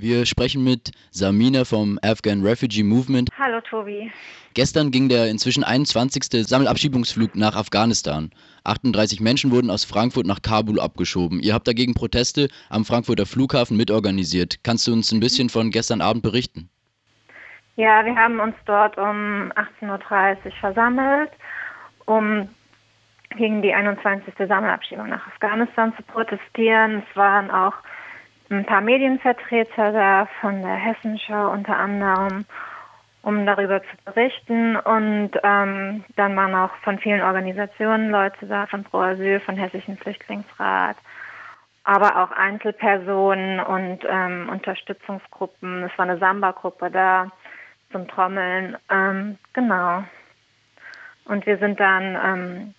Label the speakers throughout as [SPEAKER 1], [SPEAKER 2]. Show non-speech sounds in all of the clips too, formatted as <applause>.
[SPEAKER 1] Wir sprechen mit Samina vom Afghan Refugee Movement.
[SPEAKER 2] Hallo Tobi.
[SPEAKER 1] Gestern ging der inzwischen 21. Sammelabschiebungsflug nach Afghanistan. 38 Menschen wurden aus Frankfurt nach Kabul abgeschoben. Ihr habt dagegen Proteste am Frankfurter Flughafen mitorganisiert. Kannst du uns ein bisschen von gestern Abend berichten?
[SPEAKER 2] Ja, wir haben uns dort um 18.30 Uhr versammelt, um gegen die 21. Sammelabschiebung nach Afghanistan zu protestieren. Es waren auch ein paar Medienvertreter da von der Hessenschau unter anderem, um darüber zu berichten. Und ähm, dann waren auch von vielen Organisationen Leute da, von Pro Asyl, von Hessischen Flüchtlingsrat, aber auch Einzelpersonen und ähm, Unterstützungsgruppen. Es war eine Samba-Gruppe da zum Trommeln. Ähm, genau. Und wir sind dann ähm,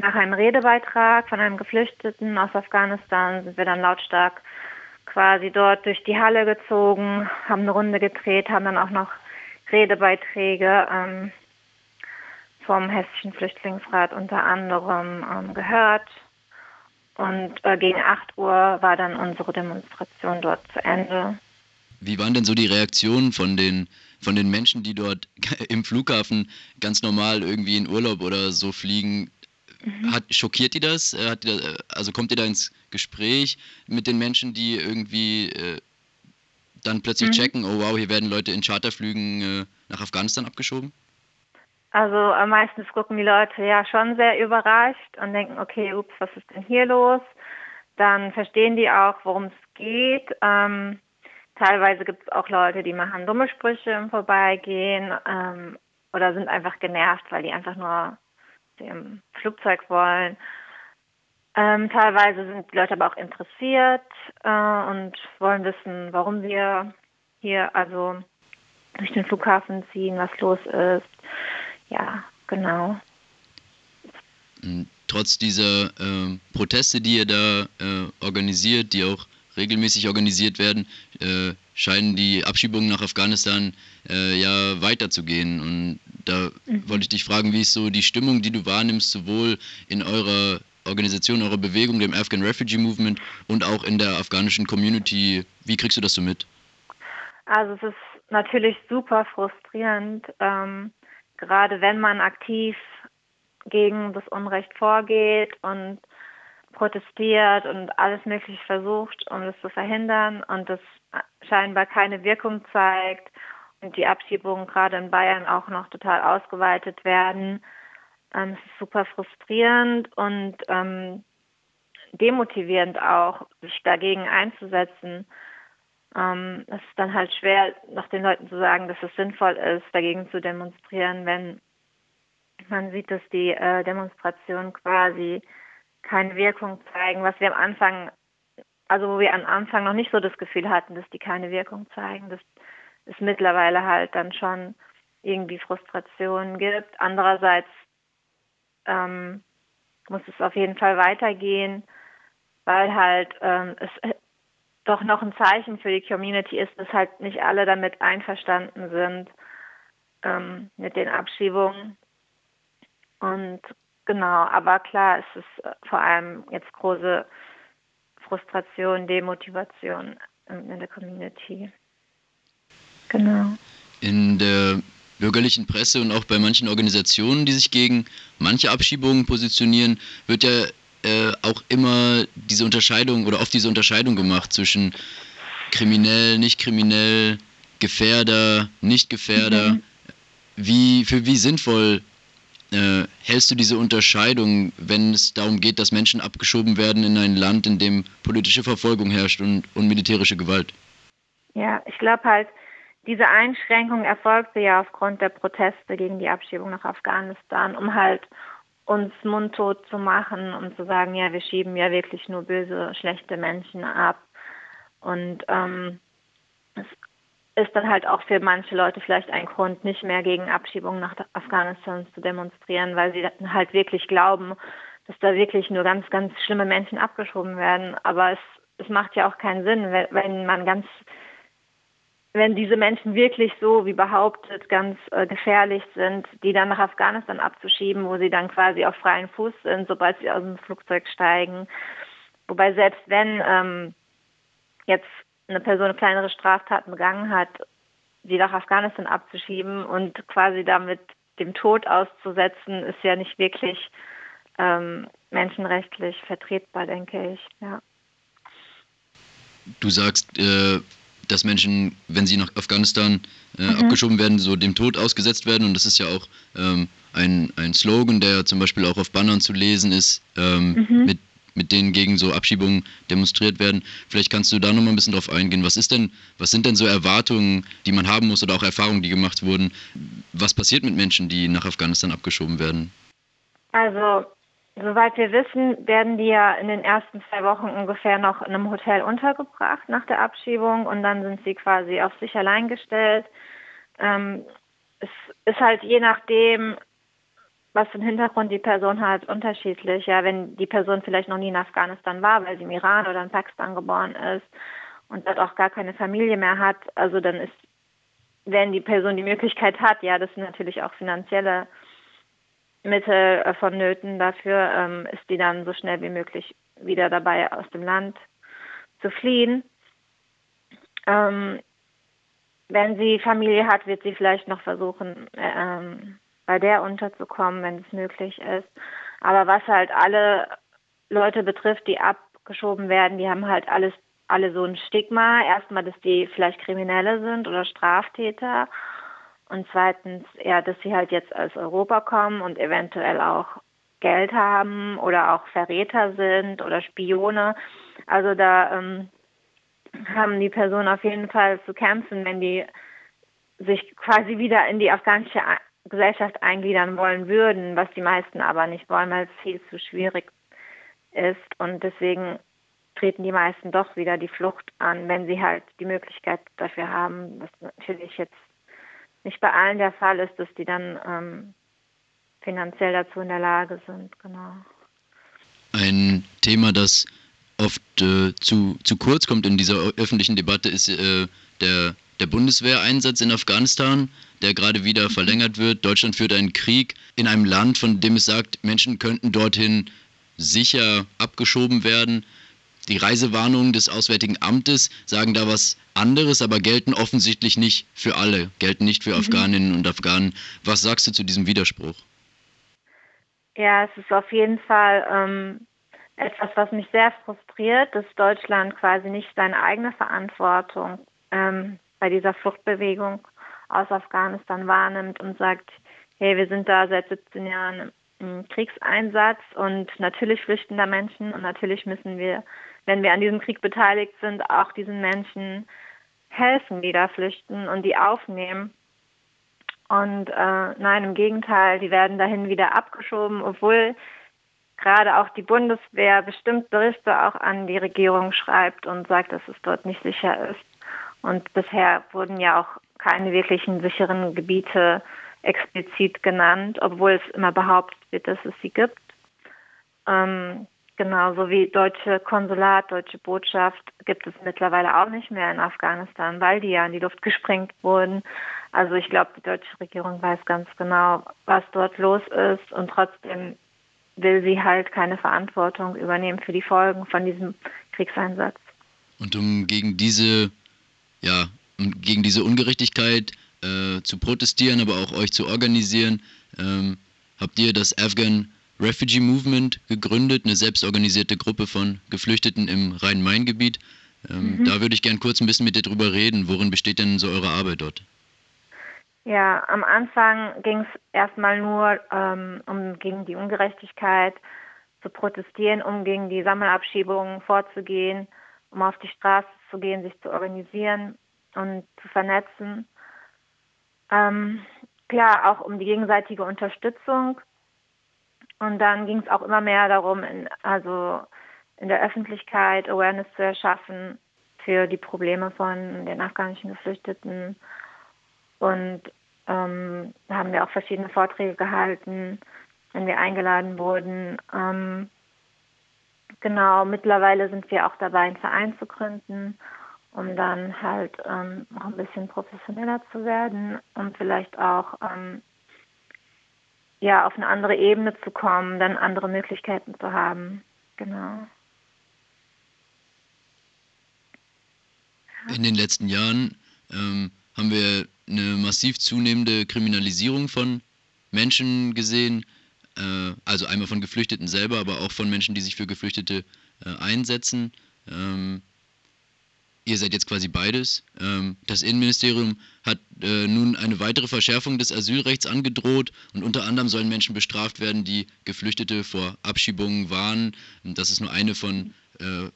[SPEAKER 2] nach einem Redebeitrag von einem Geflüchteten aus Afghanistan sind wir dann lautstark quasi dort durch die Halle gezogen, haben eine Runde gedreht, haben dann auch noch Redebeiträge ähm, vom Hessischen Flüchtlingsrat unter anderem ähm, gehört. Und äh, gegen 8 Uhr war dann unsere Demonstration dort zu Ende.
[SPEAKER 1] Wie waren denn so die Reaktionen von den, von den Menschen, die dort <laughs> im Flughafen ganz normal irgendwie in Urlaub oder so fliegen? Mhm. Hat, schockiert die das? Äh, hat die das? Äh, also kommt ihr da ins Gespräch mit den Menschen, die irgendwie äh, dann plötzlich mhm. checken, oh wow, hier werden Leute in Charterflügen äh, nach Afghanistan abgeschoben?
[SPEAKER 2] Also äh, meistens gucken die Leute ja schon sehr überrascht und denken, okay, ups, was ist denn hier los? Dann verstehen die auch, worum es geht. Ähm, teilweise gibt es auch Leute, die machen dumme Sprüche im Vorbeigehen ähm, oder sind einfach genervt, weil die einfach nur dem Flugzeug wollen. Ähm, teilweise sind die Leute aber auch interessiert äh, und wollen wissen, warum wir hier also durch den Flughafen ziehen, was los ist. Ja, genau.
[SPEAKER 1] Hm, trotz dieser äh, Proteste, die ihr da äh, organisiert, die auch regelmäßig organisiert werden, äh, scheinen die Abschiebungen nach Afghanistan äh, ja weiterzugehen. Und da mhm. wollte ich dich fragen, wie ist so die Stimmung, die du wahrnimmst, sowohl in eurer Organisation, eurer Bewegung, dem Afghan Refugee Movement und auch in der afghanischen Community. Wie kriegst du das so mit?
[SPEAKER 2] Also es ist natürlich super frustrierend, ähm, gerade wenn man aktiv gegen das Unrecht vorgeht und protestiert und alles Mögliche versucht, um das zu verhindern und das scheinbar keine Wirkung zeigt und die Abschiebungen gerade in Bayern auch noch total ausgeweitet werden. Ähm, es ist super frustrierend und ähm, demotivierend auch, sich dagegen einzusetzen. Ähm, es ist dann halt schwer, noch den Leuten zu sagen, dass es sinnvoll ist, dagegen zu demonstrieren, wenn man sieht, dass die äh, Demonstrationen quasi keine Wirkung zeigen, was wir am Anfang, also wo wir am Anfang noch nicht so das Gefühl hatten, dass die keine Wirkung zeigen, dass es mittlerweile halt dann schon irgendwie Frustrationen gibt. Andererseits ähm, muss es auf jeden Fall weitergehen, weil halt ähm, es äh, doch noch ein Zeichen für die Community ist, dass halt nicht alle damit einverstanden sind ähm, mit den Abschiebungen. Und genau, aber klar, es ist äh, vor allem jetzt große Frustration, Demotivation in der Community. Genau.
[SPEAKER 1] In der bürgerlichen Presse und auch bei manchen Organisationen, die sich gegen manche Abschiebungen positionieren, wird ja äh, auch immer diese Unterscheidung oder oft diese Unterscheidung gemacht zwischen kriminell, nicht kriminell, Gefährder, nicht Gefährder. Mhm. Wie, für wie sinnvoll äh, hältst du diese Unterscheidung, wenn es darum geht, dass Menschen abgeschoben werden in ein Land, in dem politische Verfolgung herrscht und, und militärische Gewalt?
[SPEAKER 2] Ja, ich glaube halt, diese Einschränkung erfolgte ja aufgrund der Proteste gegen die Abschiebung nach Afghanistan, um halt uns mundtot zu machen, um zu sagen, ja, wir schieben ja wirklich nur böse, schlechte Menschen ab. Und ähm, es ist dann halt auch für manche Leute vielleicht ein Grund, nicht mehr gegen Abschiebung nach Afghanistan zu demonstrieren, weil sie halt wirklich glauben, dass da wirklich nur ganz, ganz schlimme Menschen abgeschoben werden. Aber es, es macht ja auch keinen Sinn, wenn man ganz wenn diese Menschen wirklich so, wie behauptet, ganz äh, gefährlich sind, die dann nach Afghanistan abzuschieben, wo sie dann quasi auf freien Fuß sind, sobald sie aus dem Flugzeug steigen. Wobei selbst wenn ähm, jetzt eine Person kleinere Straftaten begangen hat, sie nach Afghanistan abzuschieben und quasi damit dem Tod auszusetzen, ist ja nicht wirklich ähm, menschenrechtlich vertretbar, denke ich. Ja.
[SPEAKER 1] Du sagst, äh, dass Menschen, wenn sie nach Afghanistan äh, mhm. abgeschoben werden, so dem Tod ausgesetzt werden. Und das ist ja auch ähm, ein, ein Slogan, der zum Beispiel auch auf Bannern zu lesen ist, ähm, mhm. mit, mit denen gegen so Abschiebungen demonstriert werden. Vielleicht kannst du da nochmal ein bisschen drauf eingehen. Was ist denn, was sind denn so Erwartungen, die man haben muss oder auch Erfahrungen, die gemacht wurden? Was passiert mit Menschen, die nach Afghanistan abgeschoben werden?
[SPEAKER 2] Also Soweit wir wissen, werden die ja in den ersten zwei Wochen ungefähr noch in einem Hotel untergebracht nach der Abschiebung und dann sind sie quasi auf sich allein gestellt. Ähm, es ist halt je nachdem, was für einen Hintergrund die Person hat, unterschiedlich. Ja, wenn die Person vielleicht noch nie in Afghanistan war, weil sie im Iran oder in Pakistan geboren ist und dort auch gar keine Familie mehr hat, also dann ist, wenn die Person die Möglichkeit hat, ja, das sind natürlich auch finanzielle Mittel äh, vonnöten dafür, ähm, ist die dann so schnell wie möglich wieder dabei, aus dem Land zu fliehen. Ähm, wenn sie Familie hat, wird sie vielleicht noch versuchen, ähm, bei der unterzukommen, wenn es möglich ist. Aber was halt alle Leute betrifft, die abgeschoben werden, die haben halt alles, alle so ein Stigma. Erstmal, dass die vielleicht Kriminelle sind oder Straftäter und zweitens, ja, dass sie halt jetzt aus Europa kommen und eventuell auch Geld haben oder auch Verräter sind oder Spione. Also da ähm, haben die Personen auf jeden Fall zu kämpfen, wenn die sich quasi wieder in die afghanische Gesellschaft eingliedern wollen würden, was die meisten aber nicht wollen, weil es viel zu schwierig ist. Und deswegen treten die meisten doch wieder die Flucht an, wenn sie halt die Möglichkeit dafür haben, was natürlich jetzt nicht bei allen der Fall ist, dass die dann ähm, finanziell dazu in der Lage sind. Genau.
[SPEAKER 1] Ein Thema, das oft äh, zu, zu kurz kommt in dieser öffentlichen Debatte, ist äh, der, der Bundeswehreinsatz in Afghanistan, der gerade wieder verlängert wird. Deutschland führt einen Krieg in einem Land, von dem es sagt, Menschen könnten dorthin sicher abgeschoben werden. Die Reisewarnungen des Auswärtigen Amtes sagen da was anderes, aber gelten offensichtlich nicht für alle, gelten nicht für mhm. Afghaninnen und Afghanen. Was sagst du zu diesem Widerspruch?
[SPEAKER 2] Ja, es ist auf jeden Fall ähm, etwas, was mich sehr frustriert, dass Deutschland quasi nicht seine eigene Verantwortung ähm, bei dieser Fluchtbewegung aus Afghanistan wahrnimmt und sagt, hey, wir sind da seit 17 Jahren im Kriegseinsatz und natürlich flüchten da Menschen und natürlich müssen wir wenn wir an diesem Krieg beteiligt sind, auch diesen Menschen helfen, die da flüchten und die aufnehmen. Und äh, nein, im Gegenteil, die werden dahin wieder abgeschoben, obwohl gerade auch die Bundeswehr bestimmt Berichte auch an die Regierung schreibt und sagt, dass es dort nicht sicher ist. Und bisher wurden ja auch keine wirklichen sicheren Gebiete explizit genannt, obwohl es immer behauptet wird, dass es sie gibt. Ähm, Genauso wie deutsche Konsulat, deutsche Botschaft gibt es mittlerweile auch nicht mehr in Afghanistan, weil die ja in die Luft gesprengt wurden. Also ich glaube, die deutsche Regierung weiß ganz genau, was dort los ist und trotzdem will sie halt keine Verantwortung übernehmen für die Folgen von diesem Kriegseinsatz.
[SPEAKER 1] Und um gegen diese, ja, um gegen diese Ungerechtigkeit äh, zu protestieren, aber auch euch zu organisieren, ähm, habt ihr das Afghan Refugee Movement gegründet, eine selbstorganisierte Gruppe von Geflüchteten im Rhein-Main-Gebiet. Ähm, mhm. Da würde ich gerne kurz ein bisschen mit dir drüber reden. Worin besteht denn so eure Arbeit dort?
[SPEAKER 2] Ja, am Anfang ging es erstmal nur ähm, um gegen die Ungerechtigkeit zu protestieren, um gegen die Sammelabschiebungen vorzugehen, um auf die Straße zu gehen, sich zu organisieren und zu vernetzen. Ähm, klar, auch um die gegenseitige Unterstützung und dann ging es auch immer mehr darum, in, also in der Öffentlichkeit Awareness zu erschaffen für die Probleme von den afghanischen Geflüchteten. Und ähm, haben wir auch verschiedene Vorträge gehalten, wenn wir eingeladen wurden. Ähm, genau, mittlerweile sind wir auch dabei, einen Verein zu gründen, um dann halt ähm, noch ein bisschen professioneller zu werden und vielleicht auch ähm, ja, auf eine andere Ebene zu kommen, dann andere Möglichkeiten zu haben. Genau.
[SPEAKER 1] In den letzten Jahren ähm, haben wir eine massiv zunehmende Kriminalisierung von Menschen gesehen, also einmal von Geflüchteten selber, aber auch von Menschen, die sich für Geflüchtete äh, einsetzen. Ähm, ihr seid jetzt quasi beides. Ähm, das Innenministerium hat äh, nun eine weitere Verschärfung des Asylrechts angedroht und unter anderem sollen Menschen bestraft werden, die Geflüchtete vor Abschiebungen warnen. Das ist nur eine von äh,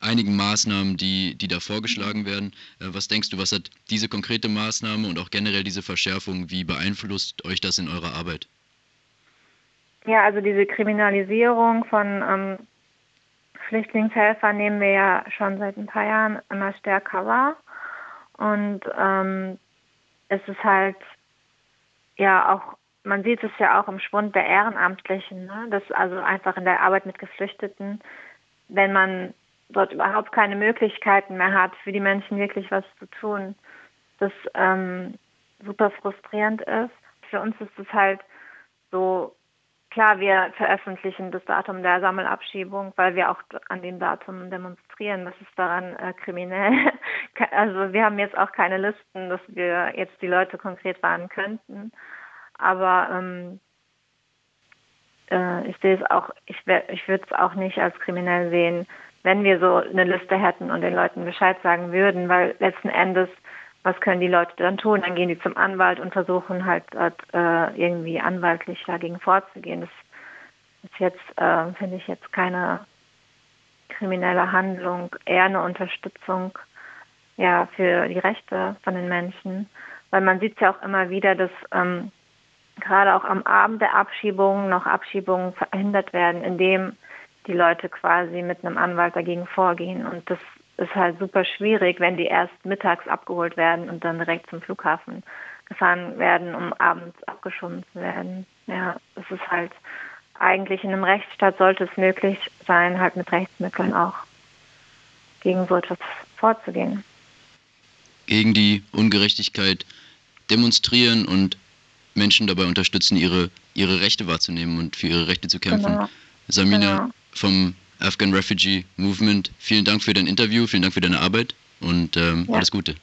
[SPEAKER 1] einigen Maßnahmen, die, die da vorgeschlagen werden. Äh, was denkst du, was hat diese konkrete Maßnahme und auch generell diese Verschärfung, wie beeinflusst euch das in eurer Arbeit?
[SPEAKER 2] Ja, also diese Kriminalisierung von ähm, Flüchtlingshelfern nehmen wir ja schon seit ein paar Jahren immer stärker wahr. Und ähm, es ist halt ja auch, man sieht es ja auch im Schwund der Ehrenamtlichen, ne? dass also einfach in der Arbeit mit Geflüchteten, wenn man dort überhaupt keine Möglichkeiten mehr hat, für die Menschen wirklich was zu tun, das ähm, super frustrierend ist. Für uns ist es halt so, klar, wir veröffentlichen das Datum der Sammelabschiebung, weil wir auch an dem Datum demonstrieren. Das ist daran äh, kriminell. <laughs> also wir haben jetzt auch keine Listen, dass wir jetzt die Leute konkret warnen könnten. Aber ähm, äh, ich sehe es auch, ich, ich würde es auch nicht als kriminell sehen, wenn wir so eine Liste hätten und den Leuten Bescheid sagen würden, weil letzten Endes, was können die Leute dann tun? Dann gehen die zum Anwalt und versuchen halt äh, irgendwie anwaltlich dagegen vorzugehen. Das ist jetzt, äh, finde ich jetzt keine kriminelle Handlung, eher eine Unterstützung ja für die Rechte von den Menschen, weil man sieht ja auch immer wieder, dass ähm, gerade auch am Abend der Abschiebung noch Abschiebungen verhindert werden, indem die Leute quasi mit einem Anwalt dagegen vorgehen. Und das ist halt super schwierig, wenn die erst mittags abgeholt werden und dann direkt zum Flughafen gefahren werden, um abends abgeschoben zu werden. Ja, es ist halt eigentlich in einem Rechtsstaat sollte es möglich sein, halt mit Rechtsmitteln auch gegen so etwas vorzugehen.
[SPEAKER 1] Gegen die Ungerechtigkeit demonstrieren und Menschen dabei unterstützen, ihre, ihre Rechte wahrzunehmen und für ihre Rechte zu kämpfen. Genau. Samina, genau vom Afghan Refugee Movement. Vielen Dank für dein Interview, vielen Dank für deine Arbeit und ähm, ja. alles Gute.